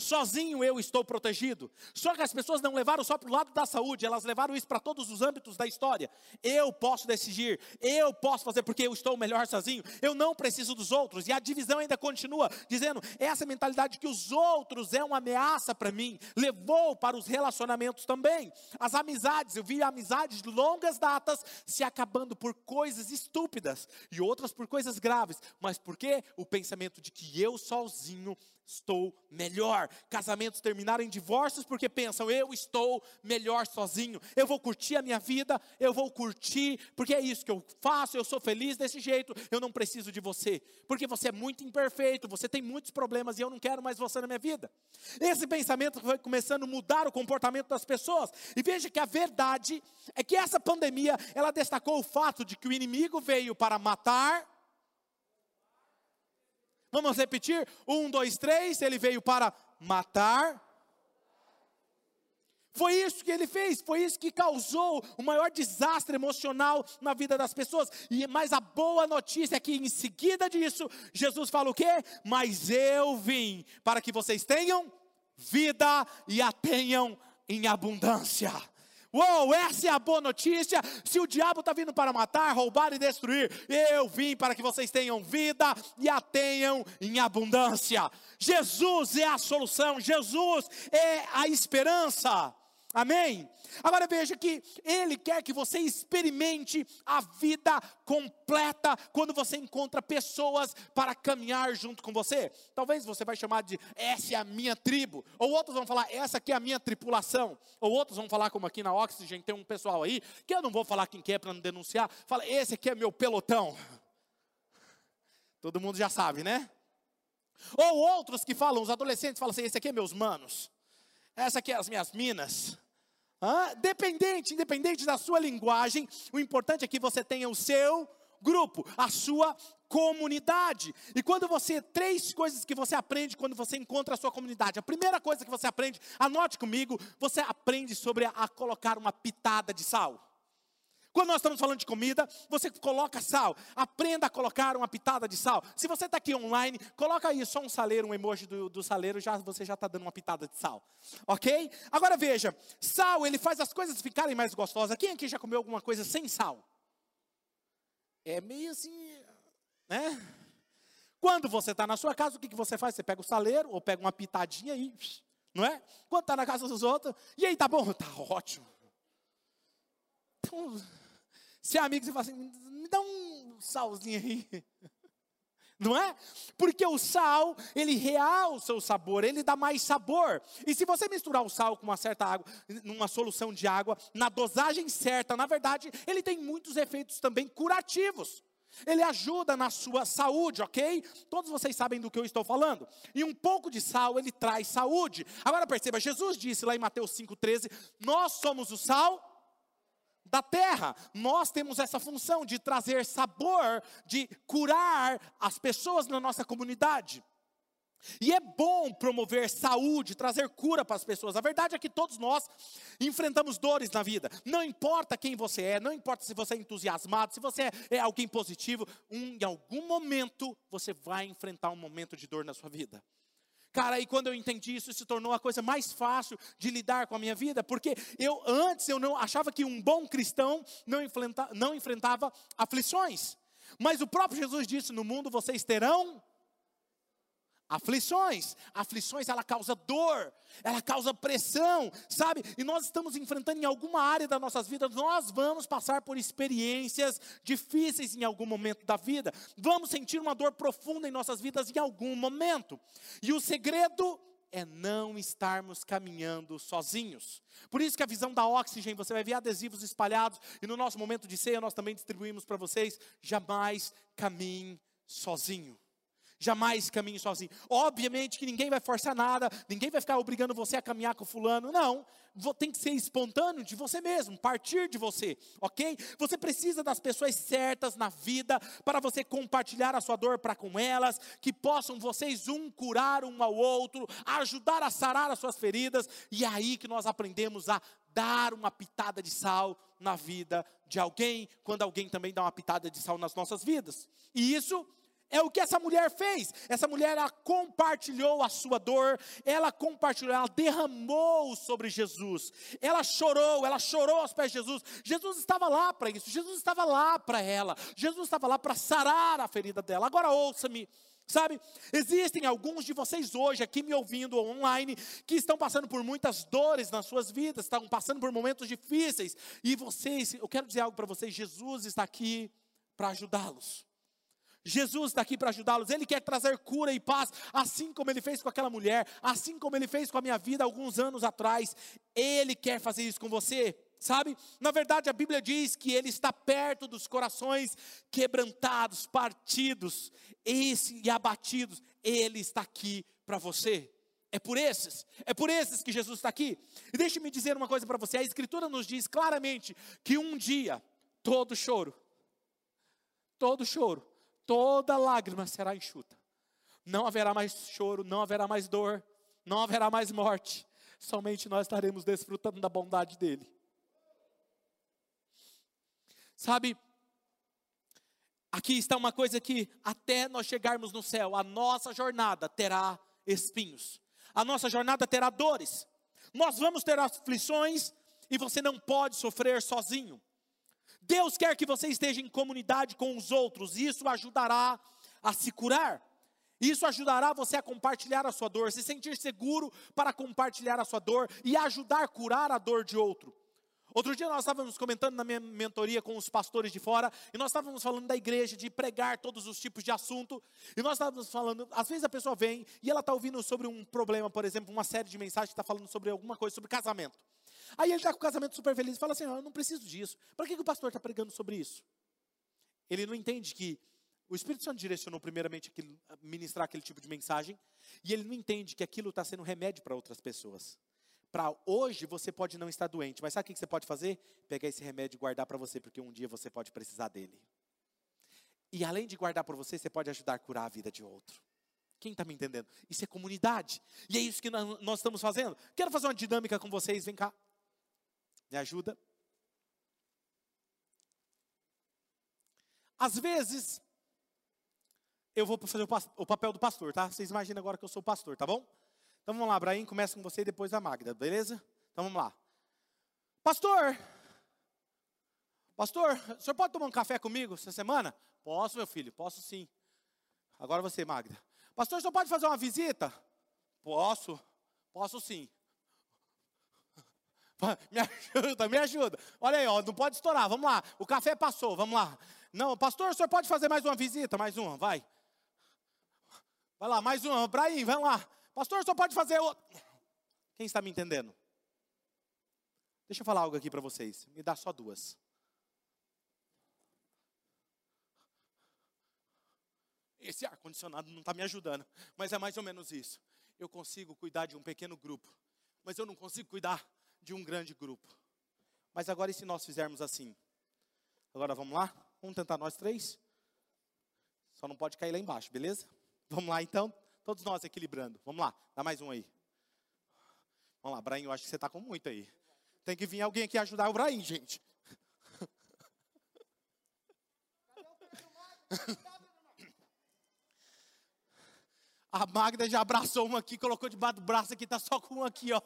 Sozinho eu estou protegido. Só que as pessoas não levaram só para o lado da saúde, elas levaram isso para todos os âmbitos da história. Eu posso decidir, eu posso fazer porque eu estou melhor sozinho. Eu não preciso dos outros. E a divisão ainda continua dizendo: essa mentalidade que os outros é uma ameaça para mim, levou para os relacionamentos também. As amizades, eu vi amizades de longas datas se acabando por coisas estúpidas e outras por coisas graves. Mas por quê? O pensamento de que eu sozinho estou melhor. Casamentos terminaram em divórcios porque pensam, eu estou melhor sozinho. Eu vou curtir a minha vida, eu vou curtir, porque é isso que eu faço, eu sou feliz desse jeito, eu não preciso de você. Porque você é muito imperfeito, você tem muitos problemas e eu não quero mais você na minha vida. Esse pensamento foi começando a mudar o comportamento das pessoas. E veja que a verdade é que essa pandemia, ela destacou o fato de que o inimigo veio para matar, Vamos repetir? Um, dois, três. Ele veio para matar. Foi isso que ele fez, foi isso que causou o maior desastre emocional na vida das pessoas. E mas a boa notícia é que em seguida disso, Jesus fala o quê? Mas eu vim para que vocês tenham vida e a tenham em abundância. Uou, essa é a boa notícia. Se o diabo está vindo para matar, roubar e destruir, eu vim para que vocês tenham vida e a tenham em abundância. Jesus é a solução, Jesus é a esperança. Amém? Agora veja que Ele quer que você experimente a vida completa quando você encontra pessoas para caminhar junto com você. Talvez você vai chamar de essa é a minha tribo, ou outros vão falar essa aqui é a minha tripulação, ou outros vão falar como aqui na Oxygen tem um pessoal aí que eu não vou falar quem quer é para não denunciar. Fala esse aqui é meu pelotão. Todo mundo já sabe, né? Ou outros que falam, os adolescentes falam assim: esse aqui é meus manos. Essa aqui é as minhas minas. Ah, dependente, independente da sua linguagem, o importante é que você tenha o seu grupo, a sua comunidade. E quando você, três coisas que você aprende quando você encontra a sua comunidade. A primeira coisa que você aprende, anote comigo, você aprende sobre a, a colocar uma pitada de sal. Quando nós estamos falando de comida, você coloca sal. Aprenda a colocar uma pitada de sal. Se você está aqui online, coloca aí só um saleiro, um emoji do, do saleiro, já, você já está dando uma pitada de sal. Ok? Agora veja, sal, ele faz as coisas ficarem mais gostosas. Quem aqui já comeu alguma coisa sem sal? É meio assim, né? Quando você está na sua casa, o que, que você faz? Você pega o saleiro ou pega uma pitadinha e, não é? Quando está na casa dos outros, e aí, tá bom? Tá ótimo. Então, se é amigo, você fala assim, me dá um salzinho aí. Não é? Porque o sal, ele realça o sabor, ele dá mais sabor. E se você misturar o sal com uma certa água, numa solução de água, na dosagem certa, na verdade, ele tem muitos efeitos também curativos. Ele ajuda na sua saúde, ok? Todos vocês sabem do que eu estou falando. E um pouco de sal, ele traz saúde. Agora perceba, Jesus disse lá em Mateus 5,13: Nós somos o sal da terra. Nós temos essa função de trazer sabor, de curar as pessoas na nossa comunidade. E é bom promover saúde, trazer cura para as pessoas. A verdade é que todos nós enfrentamos dores na vida. Não importa quem você é, não importa se você é entusiasmado, se você é alguém positivo, um, em algum momento você vai enfrentar um momento de dor na sua vida. Cara, e quando eu entendi isso, se tornou a coisa mais fácil de lidar com a minha vida, porque eu antes eu não achava que um bom cristão não, enfrenta, não enfrentava aflições. Mas o próprio Jesus disse: "No mundo vocês terão Aflições, aflições ela causa dor, ela causa pressão, sabe? E nós estamos enfrentando em alguma área das nossas vidas, nós vamos passar por experiências difíceis em algum momento da vida, vamos sentir uma dor profunda em nossas vidas em algum momento. E o segredo é não estarmos caminhando sozinhos. Por isso que a visão da Oxygen, você vai ver adesivos espalhados, e no nosso momento de ceia nós também distribuímos para vocês, jamais caminhe sozinho. Jamais caminhe sozinho. Obviamente que ninguém vai forçar nada, ninguém vai ficar obrigando você a caminhar com fulano. Não, tem que ser espontâneo de você mesmo, partir de você, ok? Você precisa das pessoas certas na vida para você compartilhar a sua dor para com elas, que possam vocês um curar um ao outro, ajudar a sarar as suas feridas, e é aí que nós aprendemos a dar uma pitada de sal na vida de alguém, quando alguém também dá uma pitada de sal nas nossas vidas. E isso é o que essa mulher fez. Essa mulher ela compartilhou a sua dor, ela compartilhou, ela derramou sobre Jesus. Ela chorou, ela chorou aos pés de Jesus. Jesus estava lá para isso. Jesus estava lá para ela. Jesus estava lá para sarar a ferida dela. Agora ouça-me. Sabe, existem alguns de vocês hoje aqui me ouvindo online que estão passando por muitas dores nas suas vidas, estão passando por momentos difíceis, e vocês, eu quero dizer algo para vocês: Jesus está aqui para ajudá-los. Jesus está aqui para ajudá-los, Ele quer trazer cura e paz, assim como Ele fez com aquela mulher, assim como Ele fez com a minha vida alguns anos atrás, Ele quer fazer isso com você, sabe? Na verdade, a Bíblia diz que Ele está perto dos corações quebrantados, partidos esse, e abatidos, Ele está aqui para você. É por esses, é por esses que Jesus está aqui. E deixe-me dizer uma coisa para você: a Escritura nos diz claramente que um dia todo choro, todo choro toda lágrima será enxuta. Não haverá mais choro, não haverá mais dor, não haverá mais morte. Somente nós estaremos desfrutando da bondade dele. Sabe, aqui está uma coisa que até nós chegarmos no céu, a nossa jornada terá espinhos, a nossa jornada terá dores, nós vamos ter aflições e você não pode sofrer sozinho. Deus quer que você esteja em comunidade com os outros, e isso ajudará a se curar. Isso ajudará você a compartilhar a sua dor, se sentir seguro para compartilhar a sua dor e ajudar a curar a dor de outro. Outro dia nós estávamos comentando na minha mentoria com os pastores de fora, e nós estávamos falando da igreja, de pregar todos os tipos de assunto, e nós estávamos falando, às vezes a pessoa vem e ela está ouvindo sobre um problema, por exemplo, uma série de mensagens que está falando sobre alguma coisa, sobre casamento. Aí ele está com o casamento super feliz e fala assim: Eu não preciso disso. Para que, que o pastor está pregando sobre isso? Ele não entende que o Espírito Santo direcionou primeiramente aquilo, ministrar aquele tipo de mensagem, e ele não entende que aquilo está sendo remédio para outras pessoas. Para hoje você pode não estar doente, mas sabe o que você pode fazer? Pegar esse remédio e guardar para você, porque um dia você pode precisar dele. E além de guardar para você, você pode ajudar a curar a vida de outro. Quem está me entendendo? Isso é comunidade. E é isso que nós estamos fazendo. Quero fazer uma dinâmica com vocês, vem cá. Me ajuda? Às vezes, eu vou fazer o papel do pastor, tá? Vocês imaginam agora que eu sou pastor, tá bom? Então vamos lá, Abraim, começa com você e depois a Magda, beleza? Então vamos lá. Pastor, pastor, o senhor pode tomar um café comigo essa semana? Posso, meu filho, posso sim. Agora você, Magda. Pastor, o senhor pode fazer uma visita? Posso, posso sim. Me ajuda, me ajuda. Olha aí, ó, não pode estourar. Vamos lá. O café passou, vamos lá. Não, pastor, o senhor pode fazer mais uma visita? Mais uma, vai. Vai lá, mais uma. Brahim, vai lá. Pastor, o senhor pode fazer outra. Quem está me entendendo? Deixa eu falar algo aqui para vocês. Me dá só duas. Esse ar-condicionado não está me ajudando, mas é mais ou menos isso. Eu consigo cuidar de um pequeno grupo, mas eu não consigo cuidar de um grande grupo. Mas agora e se nós fizermos assim? Agora vamos lá? Vamos tentar nós três? Só não pode cair lá embaixo, beleza? Vamos lá então? Todos nós equilibrando. Vamos lá, dá mais um aí. Vamos lá, Brain, eu acho que você está com muito aí. Tem que vir alguém aqui ajudar o Brain, gente. A Magda já abraçou uma aqui, colocou debaixo do braço aqui, está só com um aqui, ó.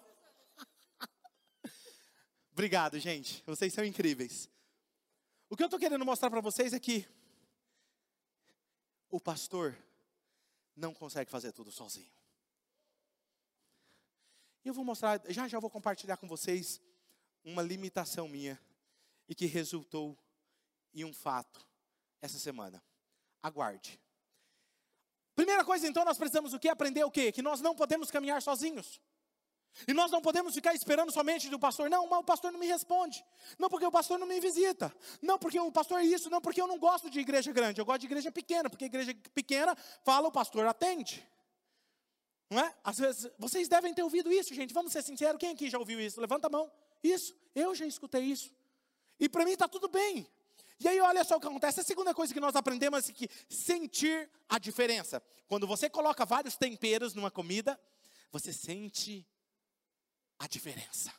Obrigado, gente. Vocês são incríveis. O que eu estou querendo mostrar para vocês é que o pastor não consegue fazer tudo sozinho. E eu vou mostrar, já já vou compartilhar com vocês uma limitação minha e que resultou em um fato essa semana. Aguarde. Primeira coisa, então, nós precisamos o que? Aprender o quê? Que nós não podemos caminhar sozinhos. E nós não podemos ficar esperando somente do pastor, não, mas o pastor não me responde. Não porque o pastor não me visita. Não porque o pastor é isso, não porque eu não gosto de igreja grande. Eu gosto de igreja pequena, porque igreja pequena fala, o pastor atende. Não é? Às vezes, vocês devem ter ouvido isso, gente. Vamos ser sinceros, quem aqui já ouviu isso? Levanta a mão. Isso, eu já escutei isso. E para mim está tudo bem. E aí, olha só o que acontece. A segunda coisa que nós aprendemos é que sentir a diferença. Quando você coloca vários temperos numa comida, você sente a diferença.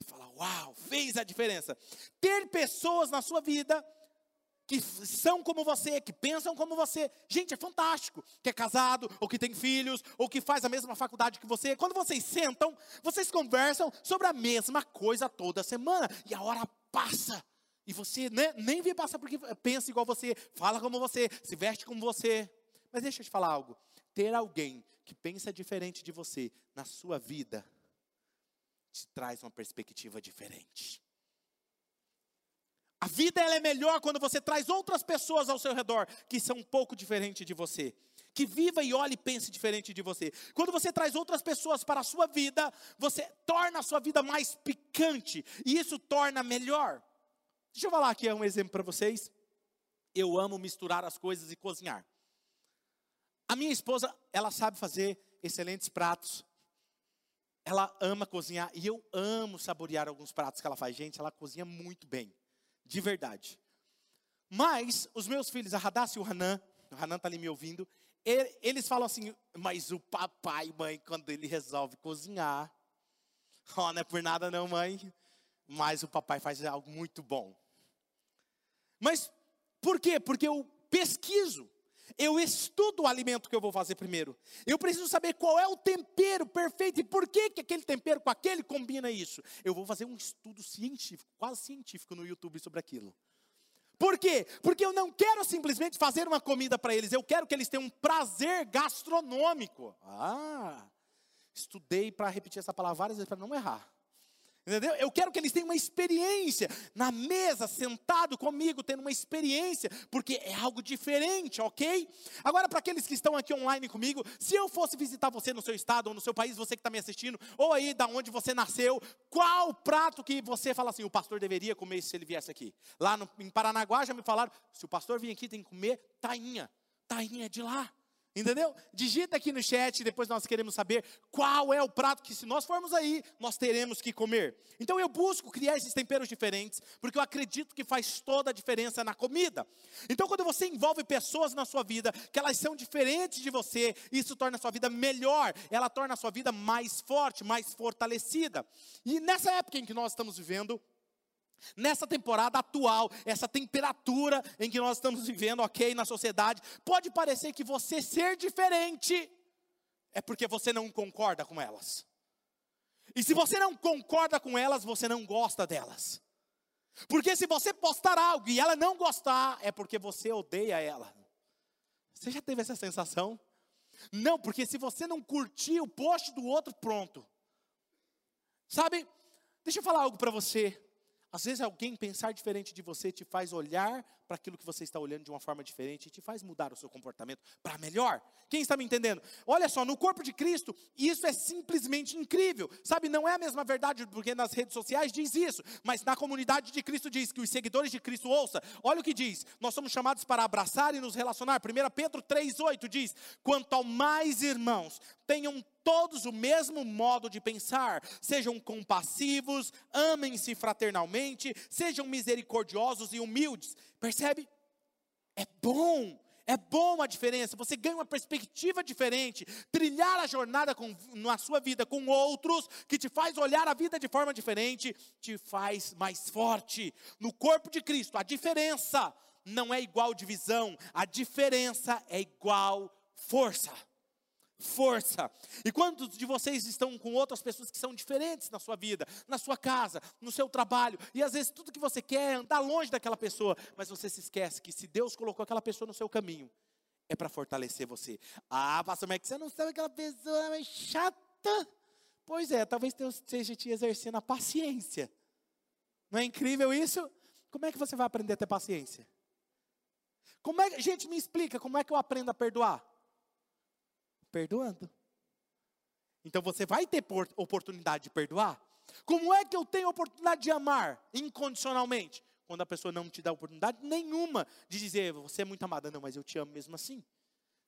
e fala: Uau, fez a diferença. Ter pessoas na sua vida que são como você, que pensam como você. Gente, é fantástico. Que é casado, ou que tem filhos, ou que faz a mesma faculdade que você. Quando vocês sentam, vocês conversam sobre a mesma coisa toda semana. E a hora passa. E você né, nem vê passar porque pensa igual você, fala como você, se veste como você. Mas deixa eu te falar algo. Ter alguém que pensa diferente de você na sua vida te traz uma perspectiva diferente. A vida ela é melhor quando você traz outras pessoas ao seu redor que são um pouco diferentes de você. Que viva e olhe e pense diferente de você. Quando você traz outras pessoas para a sua vida, você torna a sua vida mais picante. E isso torna melhor. Deixa eu falar aqui um exemplo para vocês. Eu amo misturar as coisas e cozinhar. A minha esposa, ela sabe fazer excelentes pratos. Ela ama cozinhar e eu amo saborear alguns pratos que ela faz. Gente, ela cozinha muito bem de verdade. Mas os meus filhos, a Hadassah e o Hanan, o Hanan está ali me ouvindo, eles falam assim, mas o papai, mãe, quando ele resolve cozinhar, oh, não é por nada não, mãe, mas o papai faz algo muito bom. Mas por quê? Porque eu pesquiso, eu estudo o alimento que eu vou fazer primeiro. Eu preciso saber qual é o tempero perfeito e por que, que aquele tempero com aquele combina isso. Eu vou fazer um estudo científico, quase científico no YouTube sobre aquilo. Por quê? Porque eu não quero simplesmente fazer uma comida para eles, eu quero que eles tenham um prazer gastronômico. Ah, estudei para repetir essa palavra várias vezes para não errar. Entendeu? Eu quero que eles tenham uma experiência na mesa, sentado comigo, tendo uma experiência, porque é algo diferente, ok? Agora, para aqueles que estão aqui online comigo, se eu fosse visitar você no seu estado ou no seu país, você que está me assistindo, ou aí da onde você nasceu, qual prato que você fala assim, o pastor deveria comer se ele viesse aqui? Lá no, em Paranaguá já me falaram, se o pastor vir aqui tem que comer tainha. Tainha é de lá. Entendeu? Digita aqui no chat, depois nós queremos saber qual é o prato que, se nós formos aí, nós teremos que comer. Então eu busco criar esses temperos diferentes, porque eu acredito que faz toda a diferença na comida. Então, quando você envolve pessoas na sua vida, que elas são diferentes de você, isso torna a sua vida melhor, ela torna a sua vida mais forte, mais fortalecida. E nessa época em que nós estamos vivendo, Nessa temporada atual, essa temperatura em que nós estamos vivendo, ok, na sociedade, pode parecer que você ser diferente é porque você não concorda com elas. E se você não concorda com elas, você não gosta delas. Porque se você postar algo e ela não gostar, é porque você odeia ela. Você já teve essa sensação? Não, porque se você não curtir o post do outro, pronto. Sabe? Deixa eu falar algo para você. Às vezes alguém pensar diferente de você te faz olhar para aquilo que você está olhando de uma forma diferente e te faz mudar o seu comportamento para melhor. Quem está me entendendo? Olha só, no corpo de Cristo, isso é simplesmente incrível. Sabe, não é a mesma verdade porque nas redes sociais diz isso, mas na comunidade de Cristo diz que os seguidores de Cristo ouça. Olha o que diz: nós somos chamados para abraçar e nos relacionar. 1 Pedro 3:8 diz: "Quanto ao mais irmãos, tenham todos o mesmo modo de pensar, sejam compassivos, amem-se fraternalmente, sejam misericordiosos e humildes. Percebe? É bom, é bom a diferença. Você ganha uma perspectiva diferente. Trilhar a jornada com, na sua vida com outros, que te faz olhar a vida de forma diferente, te faz mais forte. No corpo de Cristo, a diferença não é igual divisão, a diferença é igual força força. E quantos de vocês estão com outras pessoas que são diferentes na sua vida, na sua casa, no seu trabalho, e às vezes tudo que você quer é andar longe daquela pessoa, mas você se esquece que se Deus colocou aquela pessoa no seu caminho, é para fortalecer você. Ah, pastor, mas é que você não sabe aquela pessoa é chata? Pois é, talvez Deus esteja te exercendo a paciência. Não é incrível isso? Como é que você vai aprender a ter paciência? Como é, gente, me explica, como é que eu aprendo a perdoar? Perdoando. Então você vai ter oportunidade de perdoar. Como é que eu tenho oportunidade de amar incondicionalmente? Quando a pessoa não te dá oportunidade nenhuma de dizer, você é muito amada, não, mas eu te amo mesmo assim.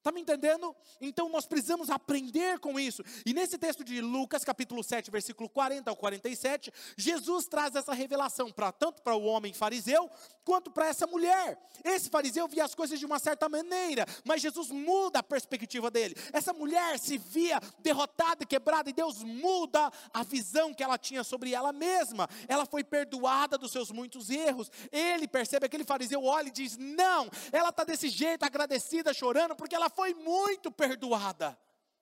Está me entendendo? Então nós precisamos aprender com isso. E nesse texto de Lucas, capítulo 7, versículo 40 ao 47, Jesus traz essa revelação para tanto para o homem fariseu quanto para essa mulher. Esse fariseu via as coisas de uma certa maneira, mas Jesus muda a perspectiva dele. Essa mulher se via derrotada quebrada e Deus muda a visão que ela tinha sobre ela mesma. Ela foi perdoada dos seus muitos erros. Ele percebe aquele fariseu olha e diz: "Não, ela está desse jeito agradecida, chorando porque ela foi muito perdoada.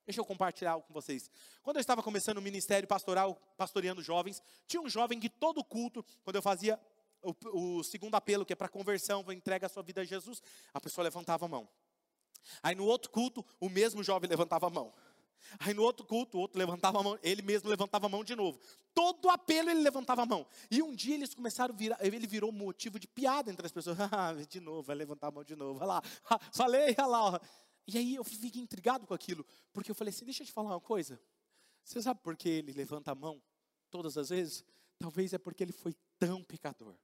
Deixa eu compartilhar algo com vocês. Quando eu estava começando o ministério pastoral, pastoreando jovens, tinha um jovem que todo culto, quando eu fazia o, o segundo apelo, que é para conversão, entrega a sua vida a Jesus, a pessoa levantava a mão. Aí no outro culto, o mesmo jovem levantava a mão. Aí no outro culto, o outro levantava a mão, ele mesmo levantava a mão de novo. Todo apelo ele levantava a mão. E um dia eles começaram a virar, ele virou motivo de piada entre as pessoas. Ah, de novo, vai levantar a mão de novo. Olha lá, falei, olha lá. E aí eu fiquei intrigado com aquilo, porque eu falei assim: deixa eu te falar uma coisa. Você sabe por que ele levanta a mão todas as vezes? Talvez é porque ele foi tão pecador,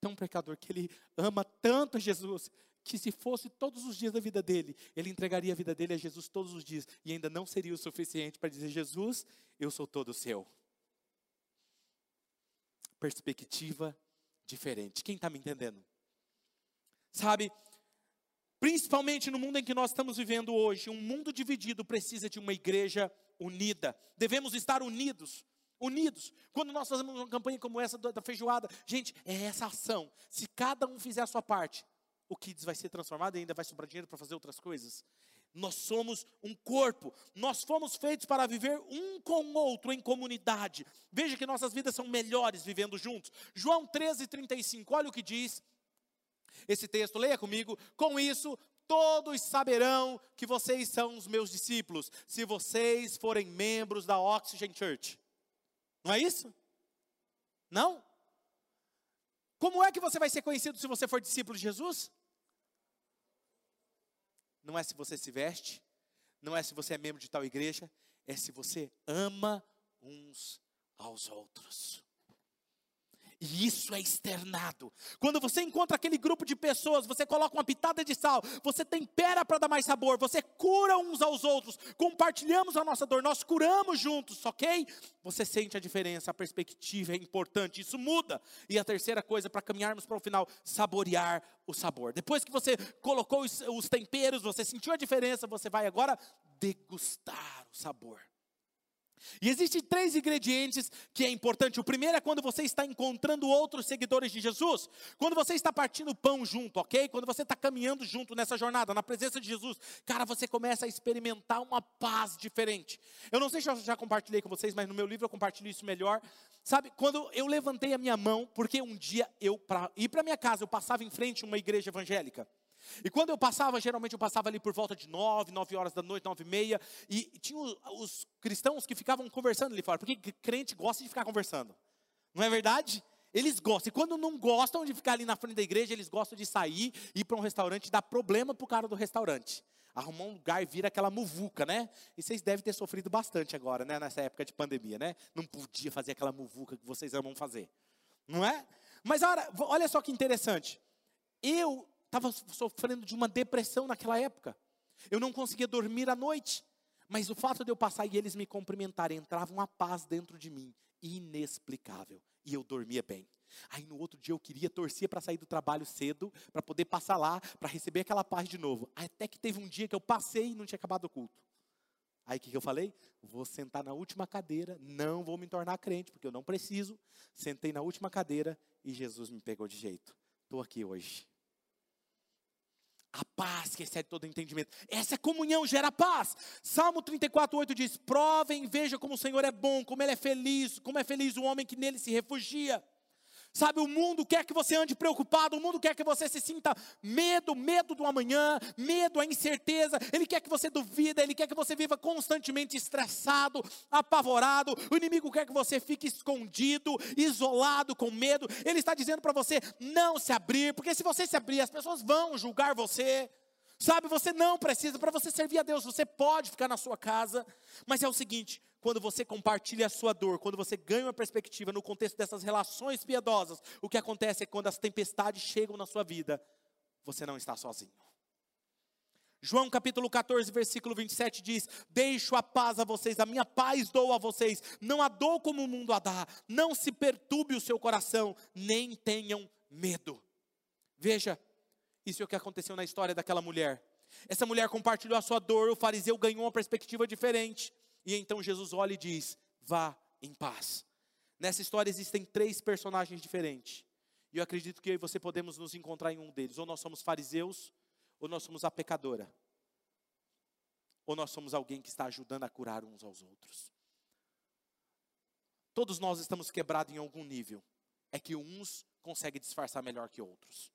tão pecador, que ele ama tanto Jesus, que se fosse todos os dias da vida dele, ele entregaria a vida dele a Jesus todos os dias, e ainda não seria o suficiente para dizer: Jesus, eu sou todo seu. Perspectiva diferente. Quem está me entendendo? Sabe, Principalmente no mundo em que nós estamos vivendo hoje, um mundo dividido precisa de uma igreja unida. Devemos estar unidos. Unidos. Quando nós fazemos uma campanha como essa da feijoada, gente, é essa ação. Se cada um fizer a sua parte, o Kids vai ser transformado e ainda vai sobrar dinheiro para fazer outras coisas. Nós somos um corpo, nós fomos feitos para viver um com o outro em comunidade. Veja que nossas vidas são melhores vivendo juntos. João 13, 35, olha o que diz esse texto, leia comigo. Com isso, todos saberão que vocês são os meus discípulos, se vocês forem membros da Oxygen Church. Não é isso? Não? Como é que você vai ser conhecido se você for discípulo de Jesus? Não é se você se veste, não é se você é membro de tal igreja, é se você ama uns aos outros. E isso é externado. Quando você encontra aquele grupo de pessoas, você coloca uma pitada de sal, você tempera para dar mais sabor, você cura uns aos outros, compartilhamos a nossa dor, nós curamos juntos, ok? Você sente a diferença, a perspectiva é importante, isso muda. E a terceira coisa, para caminharmos para o final, saborear o sabor. Depois que você colocou os, os temperos, você sentiu a diferença, você vai agora degustar o sabor. E existem três ingredientes que é importante. O primeiro é quando você está encontrando outros seguidores de Jesus. Quando você está partindo pão junto, ok? Quando você está caminhando junto nessa jornada, na presença de Jesus, cara, você começa a experimentar uma paz diferente. Eu não sei se eu já compartilhei com vocês, mas no meu livro eu compartilho isso melhor. Sabe, quando eu levantei a minha mão, porque um dia eu, para ir para minha casa, eu passava em frente a uma igreja evangélica. E quando eu passava, geralmente eu passava ali por volta de nove, nove horas da noite, nove e meia, e tinha os, os cristãos que ficavam conversando ali fora, porque crente gosta de ficar conversando, não é verdade? Eles gostam, e quando não gostam de ficar ali na frente da igreja, eles gostam de sair, ir para um restaurante e dar problema para o cara do restaurante. Arrumar um lugar e vira aquela muvuca, né? E vocês devem ter sofrido bastante agora, né? Nessa época de pandemia, né? Não podia fazer aquela muvuca que vocês amam fazer, não é? Mas olha, olha só que interessante. Eu estava sofrendo de uma depressão naquela época. Eu não conseguia dormir à noite. Mas o fato de eu passar e eles me cumprimentarem, entrava uma paz dentro de mim, inexplicável. E eu dormia bem. Aí no outro dia eu queria torcer para sair do trabalho cedo, para poder passar lá, para receber aquela paz de novo. Até que teve um dia que eu passei e não tinha acabado o culto. Aí o que, que eu falei? Vou sentar na última cadeira, não vou me tornar crente, porque eu não preciso. Sentei na última cadeira e Jesus me pegou de jeito. Estou aqui hoje. Paz que excede todo entendimento. Essa comunhão gera paz. Salmo 34, 8 diz: Provem, veja como o Senhor é bom, como Ele é feliz, como é feliz o homem que nele se refugia. Sabe, o mundo quer que você ande preocupado, o mundo quer que você se sinta medo, medo do amanhã, medo, a incerteza, ele quer que você duvida, ele quer que você viva constantemente estressado, apavorado, o inimigo quer que você fique escondido, isolado, com medo, ele está dizendo para você não se abrir, porque se você se abrir, as pessoas vão julgar você, Sabe, você não precisa, para você servir a Deus, você pode ficar na sua casa, mas é o seguinte: quando você compartilha a sua dor, quando você ganha uma perspectiva no contexto dessas relações piedosas, o que acontece é que quando as tempestades chegam na sua vida, você não está sozinho. João capítulo 14, versículo 27 diz: Deixo a paz a vocês, a minha paz dou a vocês, não a dou como o mundo a dá, não se perturbe o seu coração, nem tenham medo. Veja, isso é o que aconteceu na história daquela mulher. Essa mulher compartilhou a sua dor, o fariseu ganhou uma perspectiva diferente, e então Jesus olha e diz: Vá em paz. Nessa história existem três personagens diferentes, e eu acredito que eu e você podemos nos encontrar em um deles. Ou nós somos fariseus, ou nós somos a pecadora, ou nós somos alguém que está ajudando a curar uns aos outros. Todos nós estamos quebrados em algum nível. É que uns conseguem disfarçar melhor que outros.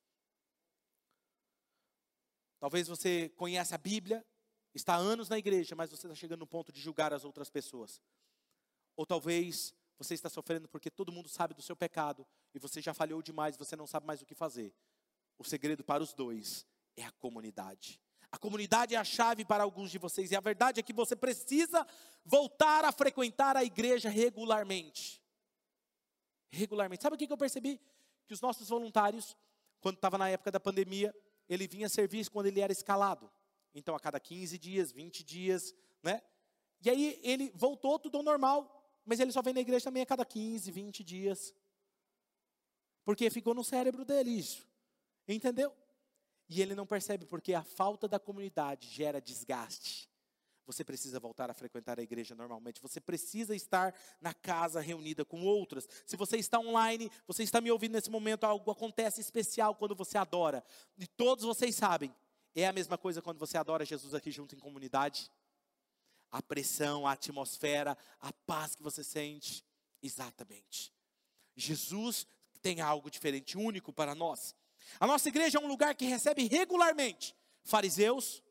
Talvez você conhece a Bíblia, está há anos na igreja, mas você está chegando no ponto de julgar as outras pessoas. Ou talvez você está sofrendo porque todo mundo sabe do seu pecado e você já falhou demais, você não sabe mais o que fazer. O segredo para os dois é a comunidade. A comunidade é a chave para alguns de vocês, e a verdade é que você precisa voltar a frequentar a igreja regularmente. Regularmente. Sabe o que eu percebi? Que os nossos voluntários, quando estava na época da pandemia, ele vinha servir quando ele era escalado. Então, a cada 15 dias, 20 dias, né? E aí ele voltou tudo ao normal, mas ele só vem na igreja também a cada 15, 20 dias. Porque ficou no cérebro dele isso. Entendeu? E ele não percebe porque a falta da comunidade gera desgaste. Você precisa voltar a frequentar a igreja normalmente. Você precisa estar na casa reunida com outras. Se você está online, você está me ouvindo nesse momento, algo acontece especial quando você adora. E todos vocês sabem, é a mesma coisa quando você adora Jesus aqui junto em comunidade. A pressão, a atmosfera, a paz que você sente. Exatamente. Jesus tem algo diferente, único para nós. A nossa igreja é um lugar que recebe regularmente fariseus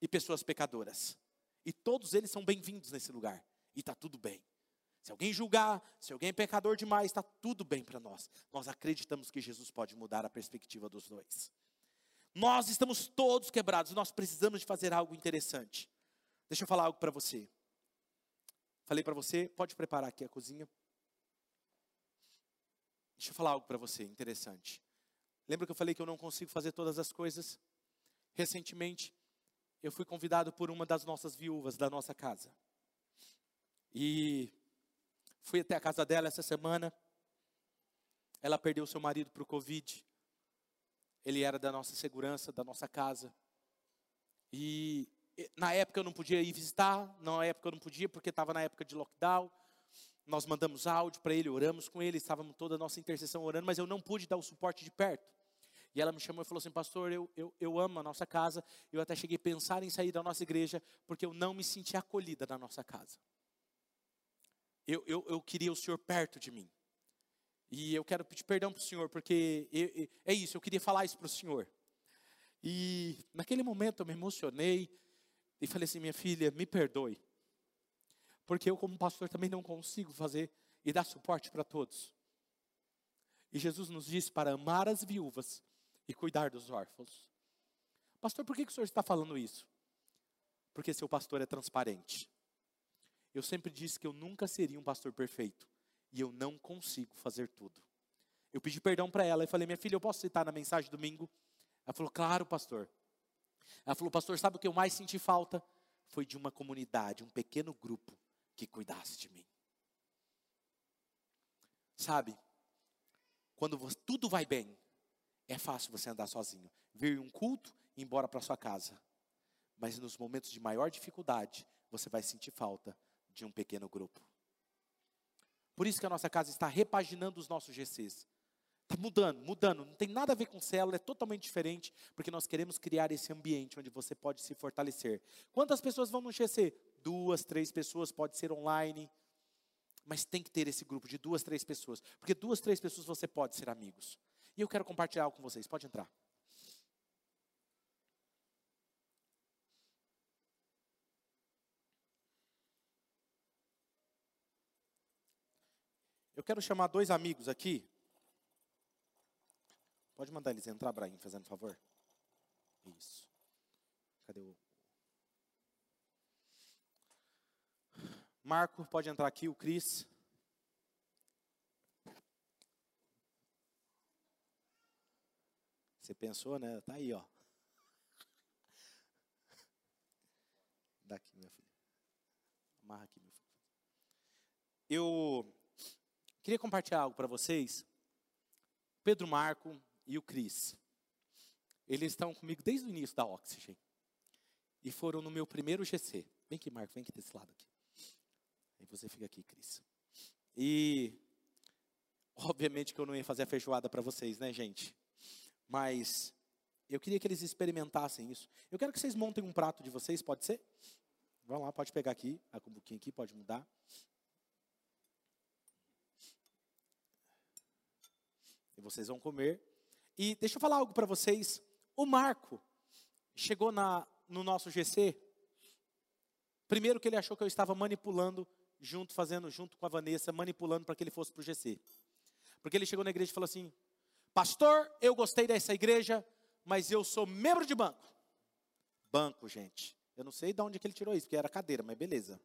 e pessoas pecadoras. E todos eles são bem-vindos nesse lugar. E está tudo bem. Se alguém julgar, se alguém é pecador demais, está tudo bem para nós. Nós acreditamos que Jesus pode mudar a perspectiva dos dois. Nós estamos todos quebrados, nós precisamos de fazer algo interessante. Deixa eu falar algo para você. Falei para você, pode preparar aqui a cozinha. Deixa eu falar algo para você interessante. Lembra que eu falei que eu não consigo fazer todas as coisas? Recentemente, eu fui convidado por uma das nossas viúvas da nossa casa. E fui até a casa dela essa semana. Ela perdeu seu marido para o Covid. Ele era da nossa segurança, da nossa casa. E na época eu não podia ir visitar, na época eu não podia porque estava na época de lockdown. Nós mandamos áudio para ele, oramos com ele, estávamos toda a nossa intercessão orando, mas eu não pude dar o suporte de perto. E ela me chamou e falou assim: Pastor, eu, eu, eu amo a nossa casa. Eu até cheguei a pensar em sair da nossa igreja, porque eu não me senti acolhida na nossa casa. Eu, eu, eu queria o Senhor perto de mim. E eu quero pedir perdão para o Senhor, porque eu, eu, é isso, eu queria falar isso para o Senhor. E naquele momento eu me emocionei e falei assim: Minha filha, me perdoe. Porque eu, como pastor, também não consigo fazer e dar suporte para todos. E Jesus nos disse para amar as viúvas e cuidar dos órfãos. Pastor, por que, que o senhor está falando isso? Porque seu pastor é transparente. Eu sempre disse que eu nunca seria um pastor perfeito. E eu não consigo fazer tudo. Eu pedi perdão para ela e falei, minha filha, eu posso citar na mensagem domingo? Ela falou, claro, pastor. Ela falou, pastor, sabe o que eu mais senti falta? Foi de uma comunidade, um pequeno grupo que cuidasse de mim. Sabe, quando tudo vai bem, é fácil você andar sozinho, vir um culto e ir embora para sua casa. Mas nos momentos de maior dificuldade, você vai sentir falta de um pequeno grupo. Por isso que a nossa casa está repaginando os nossos GCs. Está mudando, mudando. Não tem nada a ver com célula, é totalmente diferente, porque nós queremos criar esse ambiente onde você pode se fortalecer. Quantas pessoas vão no GC? Duas, três pessoas, pode ser online. Mas tem que ter esse grupo de duas, três pessoas. Porque duas, três pessoas você pode ser amigos. E eu quero compartilhar algo com vocês. Pode entrar. Eu quero chamar dois amigos aqui. Pode mandar eles entrar, Brahim, fazendo favor? Isso. Cadê o. Marco, pode entrar aqui, o Cris. Você pensou, né? Tá aí, ó. Daqui, minha filha. Amarra aqui, meu filho. Eu queria compartilhar algo para vocês. Pedro Marco e o Cris. Eles estão comigo desde o início da Oxygen. E foram no meu primeiro GC. Vem aqui, Marco, vem aqui desse lado aqui. Aí você fica aqui, Cris. E obviamente que eu não ia fazer a feijoada para vocês, né, gente? Mas eu queria que eles experimentassem isso. Eu quero que vocês montem um prato de vocês, pode ser? Vamos lá, pode pegar aqui, a cumbuquinha aqui, pode mudar. E vocês vão comer. E deixa eu falar algo para vocês. O Marco chegou na, no nosso GC. Primeiro que ele achou que eu estava manipulando junto, fazendo junto com a Vanessa, manipulando para que ele fosse para o GC. Porque ele chegou na igreja e falou assim: Pastor, eu gostei dessa igreja, mas eu sou membro de banco. Banco, gente. Eu não sei de onde que ele tirou isso, porque era cadeira, mas beleza.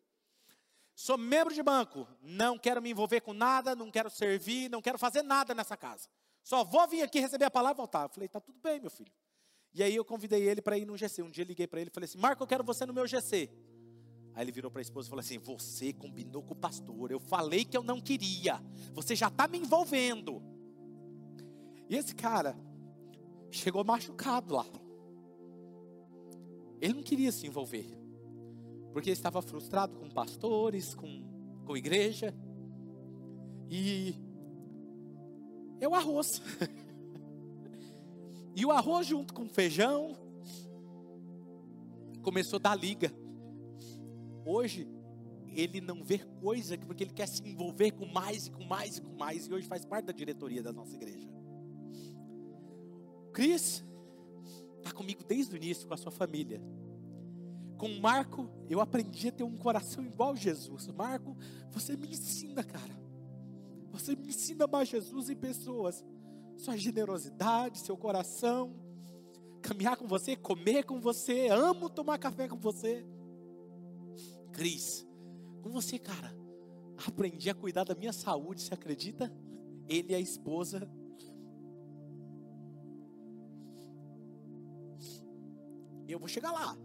Sou membro de banco, não quero me envolver com nada, não quero servir, não quero fazer nada nessa casa. Só vou vir aqui receber a palavra e voltar. Eu falei, tá tudo bem, meu filho. E aí eu convidei ele para ir no GC. Um dia eu liguei para ele e falei assim: Marco, eu quero você no meu GC. Aí ele virou para a esposa e falou assim: Você combinou com o pastor. Eu falei que eu não queria. Você já está me envolvendo. E esse cara chegou machucado lá. Ele não queria se envolver. Porque ele estava frustrado com pastores, com, com igreja. E é o arroz. e o arroz junto com feijão começou a dar liga. Hoje, ele não vê coisa porque ele quer se envolver com mais e com mais e com mais. E hoje faz parte da diretoria da nossa igreja. Cris está comigo desde o início, com a sua família. Com o Marco, eu aprendi a ter um coração igual Jesus. Marco, você me ensina, cara. Você me ensina mais Jesus em pessoas. Sua generosidade, seu coração. Caminhar com você, comer com você. Amo tomar café com você. Cris, com você, cara, aprendi a cuidar da minha saúde, você acredita? Ele e a esposa. Eu vou chegar lá.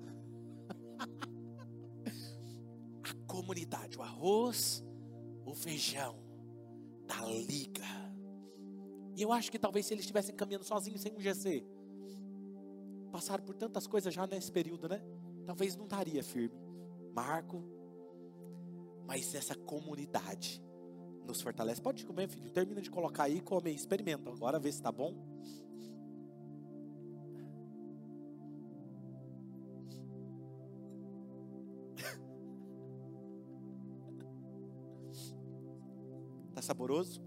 a comunidade, o arroz, o feijão, da liga. E eu acho que talvez se eles estivessem caminhando sozinhos sem um GC, passaram por tantas coisas já nesse período, né? Talvez não estaria firme. Marco, mas essa comunidade nos fortalece. Pode comer, filho. Termina de colocar aí, come, experimenta. Agora vê se está bom. Saboroso?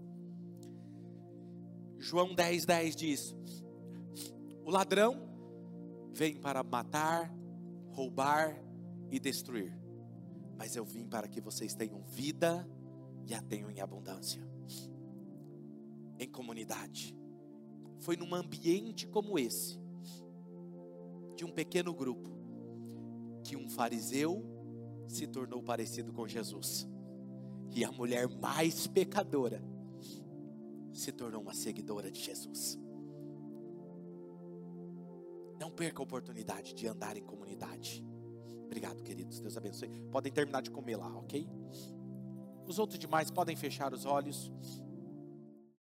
João 10, 10 diz: O ladrão vem para matar, roubar e destruir. Mas eu vim para que vocês tenham vida e a tenham em abundância. Em comunidade. Foi num ambiente como esse, de um pequeno grupo, que um fariseu se tornou parecido com Jesus. E a mulher mais pecadora se tornou uma seguidora de Jesus. Não perca a oportunidade de andar em comunidade. Obrigado, queridos. Deus abençoe. Podem terminar de comer lá, ok? Os outros demais podem fechar os olhos.